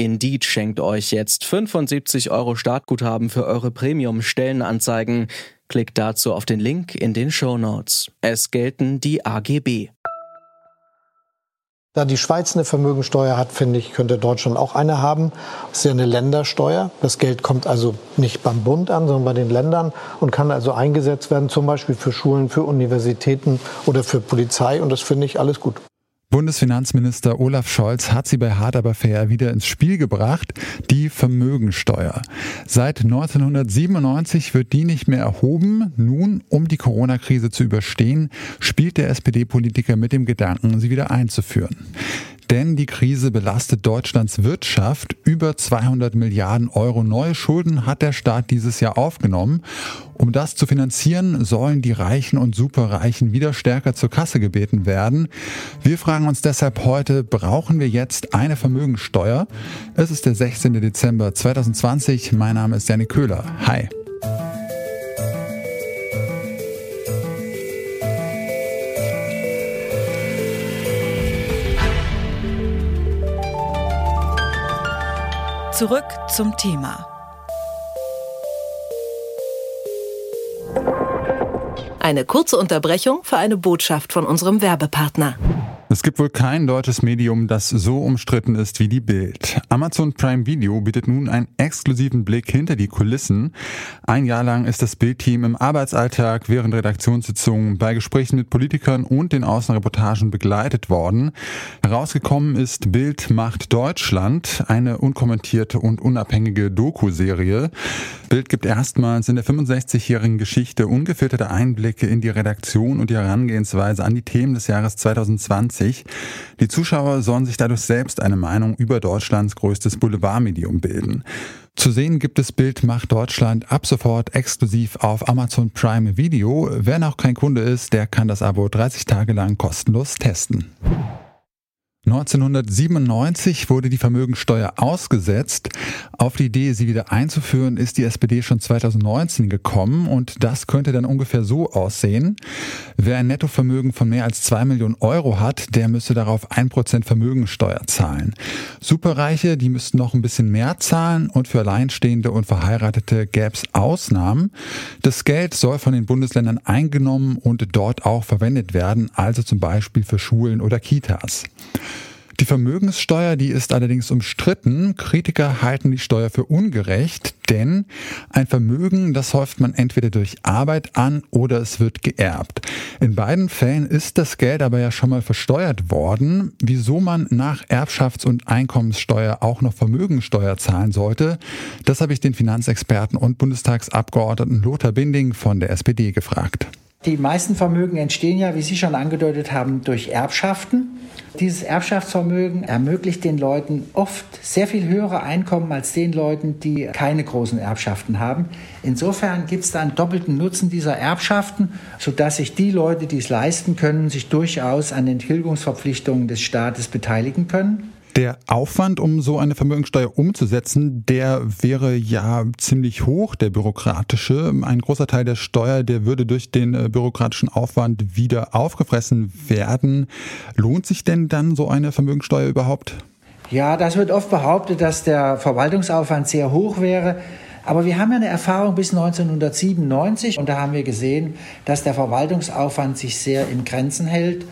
Indeed schenkt euch jetzt 75 Euro Startguthaben für eure Premium-Stellenanzeigen. Klickt dazu auf den Link in den Show Notes. Es gelten die AGB. Da die Schweiz eine Vermögensteuer hat, finde ich, könnte Deutschland auch eine haben. Das ist ja eine Ländersteuer. Das Geld kommt also nicht beim Bund an, sondern bei den Ländern und kann also eingesetzt werden, zum Beispiel für Schulen, für Universitäten oder für Polizei. Und das finde ich alles gut. Bundesfinanzminister Olaf Scholz hat sie bei Hard aber fair wieder ins Spiel gebracht, die Vermögensteuer. Seit 1997 wird die nicht mehr erhoben. Nun, um die Corona-Krise zu überstehen, spielt der SPD-Politiker mit dem Gedanken, sie wieder einzuführen denn die Krise belastet Deutschlands Wirtschaft. Über 200 Milliarden Euro neue Schulden hat der Staat dieses Jahr aufgenommen. Um das zu finanzieren, sollen die Reichen und Superreichen wieder stärker zur Kasse gebeten werden. Wir fragen uns deshalb heute, brauchen wir jetzt eine Vermögensteuer? Es ist der 16. Dezember 2020. Mein Name ist Janik Köhler. Hi. Zurück zum Thema. Eine kurze Unterbrechung für eine Botschaft von unserem Werbepartner. Es gibt wohl kein deutsches Medium, das so umstritten ist wie die Bild. Amazon Prime Video bietet nun einen exklusiven Blick hinter die Kulissen. Ein Jahr lang ist das Bildteam im Arbeitsalltag während Redaktionssitzungen bei Gesprächen mit Politikern und den Außenreportagen begleitet worden. Herausgekommen ist Bild macht Deutschland, eine unkommentierte und unabhängige Doku-Serie. Bild gibt erstmals in der 65-jährigen Geschichte ungefilterte Einblicke in die Redaktion und die Herangehensweise an die Themen des Jahres 2020 1990. Die Zuschauer sollen sich dadurch selbst eine Meinung über Deutschlands größtes Boulevardmedium bilden. Zu sehen gibt es Bild macht Deutschland ab sofort exklusiv auf Amazon Prime Video. Wer noch kein Kunde ist, der kann das Abo 30 Tage lang kostenlos testen. 1997 wurde die Vermögensteuer ausgesetzt. Auf die Idee, sie wieder einzuführen, ist die SPD schon 2019 gekommen und das könnte dann ungefähr so aussehen. Wer ein Nettovermögen von mehr als zwei Millionen Euro hat, der müsste darauf ein Prozent Vermögensteuer zahlen. Superreiche, die müssten noch ein bisschen mehr zahlen und für Alleinstehende und Verheiratete gäbe es Ausnahmen. Das Geld soll von den Bundesländern eingenommen und dort auch verwendet werden, also zum Beispiel für Schulen oder Kitas. Die Vermögenssteuer, die ist allerdings umstritten. Kritiker halten die Steuer für ungerecht, denn ein Vermögen, das häuft man entweder durch Arbeit an oder es wird geerbt. In beiden Fällen ist das Geld aber ja schon mal versteuert worden. Wieso man nach Erbschafts- und Einkommenssteuer auch noch Vermögensteuer zahlen sollte, das habe ich den Finanzexperten und Bundestagsabgeordneten Lothar Binding von der SPD gefragt. Die meisten Vermögen entstehen ja, wie Sie schon angedeutet haben, durch Erbschaften. Dieses Erbschaftsvermögen ermöglicht den Leuten oft sehr viel höhere Einkommen als den Leuten, die keine großen Erbschaften haben. Insofern gibt es da einen doppelten Nutzen dieser Erbschaften, sodass sich die Leute, die es leisten können, sich durchaus an den Tilgungsverpflichtungen des Staates beteiligen können. Der Aufwand, um so eine Vermögensteuer umzusetzen, der wäre ja ziemlich hoch, der bürokratische. Ein großer Teil der Steuer, der würde durch den äh, bürokratischen Aufwand wieder aufgefressen werden. Lohnt sich denn dann so eine Vermögensteuer überhaupt? Ja, das wird oft behauptet, dass der Verwaltungsaufwand sehr hoch wäre. Aber wir haben ja eine Erfahrung bis 1997 und da haben wir gesehen, dass der Verwaltungsaufwand sich sehr in Grenzen hält.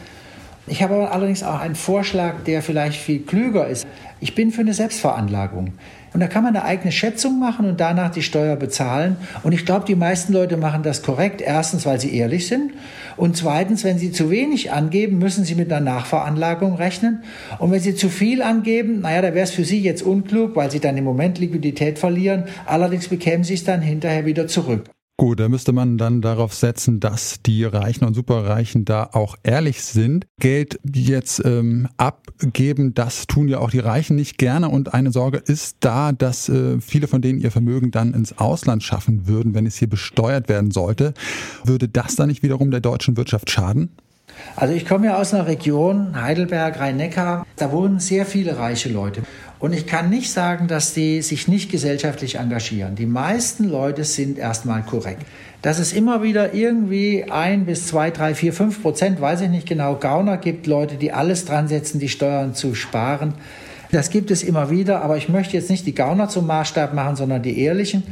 Ich habe allerdings auch einen Vorschlag, der vielleicht viel klüger ist. Ich bin für eine Selbstveranlagung. Und da kann man eine eigene Schätzung machen und danach die Steuer bezahlen. Und ich glaube, die meisten Leute machen das korrekt. Erstens, weil sie ehrlich sind. Und zweitens, wenn sie zu wenig angeben, müssen sie mit einer Nachveranlagung rechnen. Und wenn sie zu viel angeben, naja, da wäre es für sie jetzt unklug, weil sie dann im Moment Liquidität verlieren. Allerdings bekämen sie es dann hinterher wieder zurück. Gut, da müsste man dann darauf setzen, dass die Reichen und Superreichen da auch ehrlich sind. Geld jetzt ähm, abgeben, das tun ja auch die Reichen nicht gerne. Und eine Sorge ist da, dass äh, viele von denen ihr Vermögen dann ins Ausland schaffen würden, wenn es hier besteuert werden sollte. Würde das dann nicht wiederum der deutschen Wirtschaft schaden? Also ich komme ja aus einer Region, Heidelberg, Rhein-Neckar, da wohnen sehr viele reiche Leute. Und ich kann nicht sagen, dass die sich nicht gesellschaftlich engagieren. Die meisten Leute sind erstmal korrekt. Dass es immer wieder irgendwie ein bis zwei, drei, vier, fünf Prozent, weiß ich nicht genau, Gauner gibt, Leute, die alles dran setzen, die Steuern zu sparen. Das gibt es immer wieder, aber ich möchte jetzt nicht die Gauner zum Maßstab machen, sondern die Ehrlichen.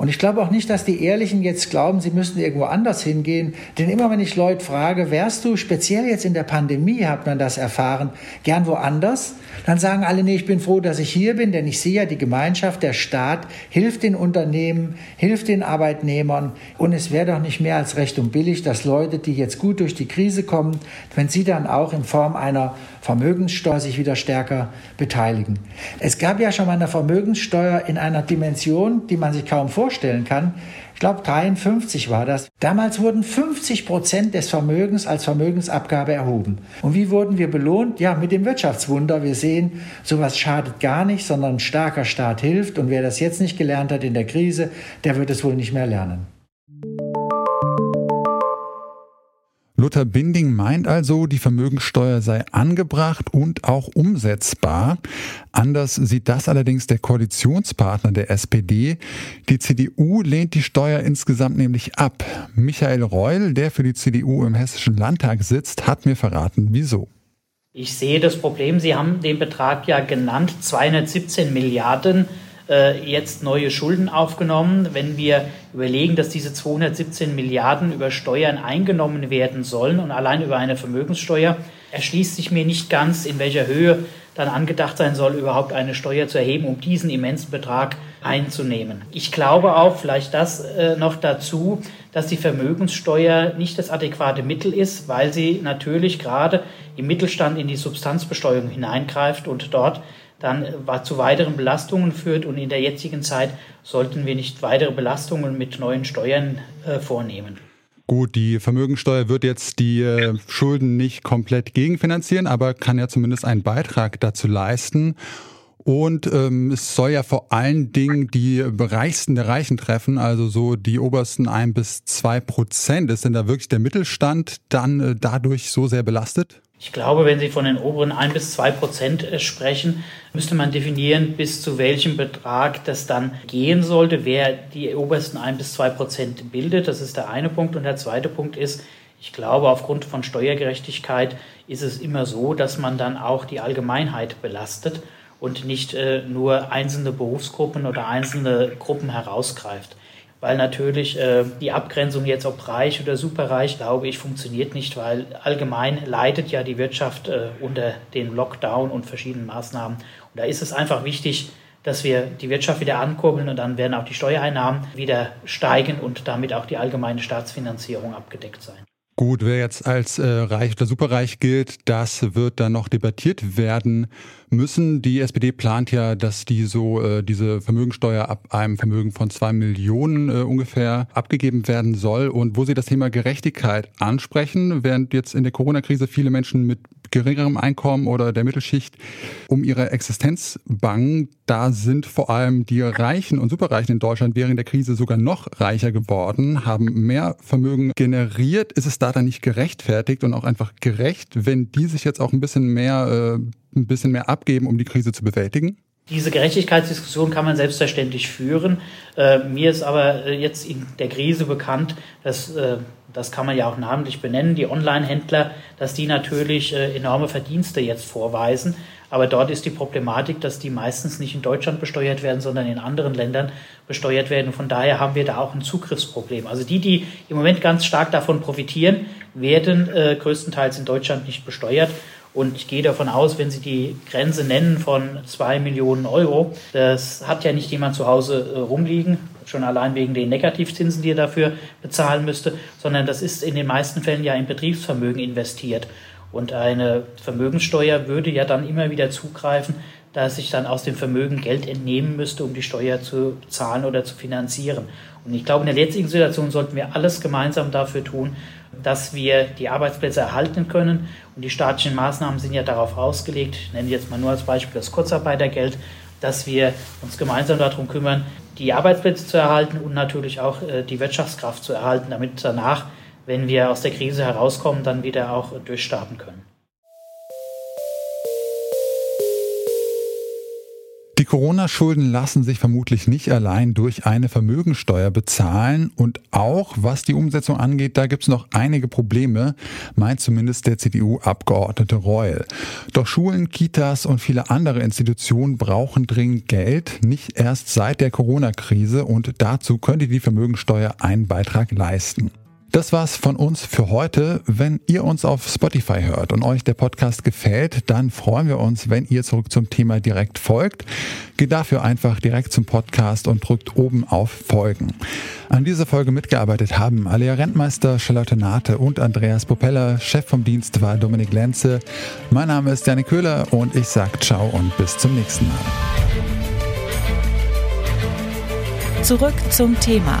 Und ich glaube auch nicht, dass die Ehrlichen jetzt glauben, sie müssten irgendwo anders hingehen. Denn immer wenn ich Leute frage, wärst du, speziell jetzt in der Pandemie hat man das erfahren, gern woanders, dann sagen alle, nee, ich bin froh, dass ich hier bin, denn ich sehe ja, die Gemeinschaft, der Staat hilft den Unternehmen, hilft den Arbeitnehmern. Und es wäre doch nicht mehr als recht und billig, dass Leute, die jetzt gut durch die Krise kommen, wenn sie dann auch in Form einer Vermögenssteuer sich wieder stärker beteiligen. Es gab ja schon mal eine Vermögenssteuer in einer Dimension, die man sich kaum vorstellen kann. Ich glaube, 53 war das. Damals wurden 50 Prozent des Vermögens als Vermögensabgabe erhoben. Und wie wurden wir belohnt? Ja, mit dem Wirtschaftswunder. Wir sehen, sowas schadet gar nicht, sondern ein starker Staat hilft. Und wer das jetzt nicht gelernt hat in der Krise, der wird es wohl nicht mehr lernen. Luther Binding meint also, die Vermögensteuer sei angebracht und auch umsetzbar. Anders sieht das allerdings der Koalitionspartner der SPD. Die CDU lehnt die Steuer insgesamt nämlich ab. Michael Reul, der für die CDU im Hessischen Landtag sitzt, hat mir verraten, wieso. Ich sehe das Problem, Sie haben den Betrag ja genannt, 217 Milliarden äh, jetzt neue Schulden aufgenommen. Wenn wir überlegen, dass diese 217 Milliarden über Steuern eingenommen werden sollen und allein über eine Vermögenssteuer, erschließt sich mir nicht ganz, in welcher Höhe dann angedacht sein soll, überhaupt eine Steuer zu erheben, um diesen immensen Betrag einzunehmen. Ich glaube auch, vielleicht das äh, noch dazu, dass die Vermögenssteuer nicht das adäquate Mittel ist, weil sie natürlich gerade im Mittelstand in die Substanzbesteuerung hineingreift und dort dann äh, zu weiteren Belastungen führt. Und in der jetzigen Zeit sollten wir nicht weitere Belastungen mit neuen Steuern äh, vornehmen. Gut, die Vermögensteuer wird jetzt die äh, Schulden nicht komplett gegenfinanzieren, aber kann ja zumindest einen Beitrag dazu leisten. Und ähm, es soll ja vor allen Dingen die Reichsten der Reichen treffen, also so die obersten ein bis zwei Prozent. Ist denn da wirklich der Mittelstand dann äh, dadurch so sehr belastet? Ich glaube, wenn Sie von den oberen 1 bis 2 Prozent äh, sprechen, müsste man definieren, bis zu welchem Betrag das dann gehen sollte, wer die obersten 1 bis 2 Prozent bildet. Das ist der eine Punkt. Und der zweite Punkt ist, ich glaube, aufgrund von Steuergerechtigkeit ist es immer so, dass man dann auch die Allgemeinheit belastet und nicht äh, nur einzelne Berufsgruppen oder einzelne Gruppen herausgreift weil natürlich äh, die Abgrenzung jetzt ob reich oder superreich, glaube ich, funktioniert nicht, weil allgemein leidet ja die Wirtschaft äh, unter den Lockdown und verschiedenen Maßnahmen. Und da ist es einfach wichtig, dass wir die Wirtschaft wieder ankurbeln und dann werden auch die Steuereinnahmen wieder steigen und damit auch die allgemeine Staatsfinanzierung abgedeckt sein. Gut, wer jetzt als äh, reich oder superreich gilt, das wird dann noch debattiert werden müssen. Die SPD plant ja, dass die so äh, diese Vermögensteuer ab einem Vermögen von zwei Millionen äh, ungefähr abgegeben werden soll. Und wo sie das Thema Gerechtigkeit ansprechen, während jetzt in der Corona-Krise viele Menschen mit geringerem Einkommen oder der Mittelschicht um ihre Existenz bangen, da sind vor allem die Reichen und Superreichen in Deutschland während der Krise sogar noch reicher geworden, haben mehr Vermögen generiert. Ist es da dann nicht gerechtfertigt und auch einfach gerecht, wenn die sich jetzt auch ein bisschen mehr, äh, ein bisschen mehr abgeben, um die Krise zu bewältigen? Diese Gerechtigkeitsdiskussion kann man selbstverständlich führen. Äh, mir ist aber äh, jetzt in der Krise bekannt, dass äh, das kann man ja auch namentlich benennen, die Online-Händler, dass die natürlich äh, enorme Verdienste jetzt vorweisen. Aber dort ist die Problematik, dass die meistens nicht in Deutschland besteuert werden, sondern in anderen Ländern besteuert werden. Von daher haben wir da auch ein Zugriffsproblem. Also die, die im Moment ganz stark davon profitieren, werden äh, größtenteils in Deutschland nicht besteuert. Und ich gehe davon aus, wenn Sie die Grenze nennen von zwei Millionen Euro, das hat ja nicht jemand zu Hause äh, rumliegen, schon allein wegen den Negativzinsen, die er dafür bezahlen müsste, sondern das ist in den meisten Fällen ja in Betriebsvermögen investiert. Und eine Vermögenssteuer würde ja dann immer wieder zugreifen, da es sich dann aus dem Vermögen Geld entnehmen müsste, um die Steuer zu zahlen oder zu finanzieren. Und ich glaube, in der jetzigen Situation sollten wir alles gemeinsam dafür tun, dass wir die Arbeitsplätze erhalten können. Und die staatlichen Maßnahmen sind ja darauf ausgelegt, ich nenne jetzt mal nur als Beispiel das Kurzarbeitergeld, dass wir uns gemeinsam darum kümmern, die Arbeitsplätze zu erhalten und natürlich auch äh, die Wirtschaftskraft zu erhalten, damit danach, wenn wir aus der Krise herauskommen, dann wieder auch durchstarten können. Die Corona-Schulden lassen sich vermutlich nicht allein durch eine Vermögensteuer bezahlen und auch was die Umsetzung angeht, da gibt es noch einige Probleme, meint zumindest der CDU-Abgeordnete Reul. Doch Schulen, Kitas und viele andere Institutionen brauchen dringend Geld, nicht erst seit der Corona-Krise und dazu könnte die Vermögensteuer einen Beitrag leisten. Das war's von uns für heute. Wenn ihr uns auf Spotify hört und euch der Podcast gefällt, dann freuen wir uns, wenn ihr zurück zum Thema direkt folgt. Geht dafür einfach direkt zum Podcast und drückt oben auf Folgen. An dieser Folge mitgearbeitet haben Alea Rentmeister, Charlotte Nate und Andreas Propeller. Chef vom Dienst war Dominik Lenze. Mein Name ist Janik Köhler und ich sag ciao und bis zum nächsten Mal. Zurück zum Thema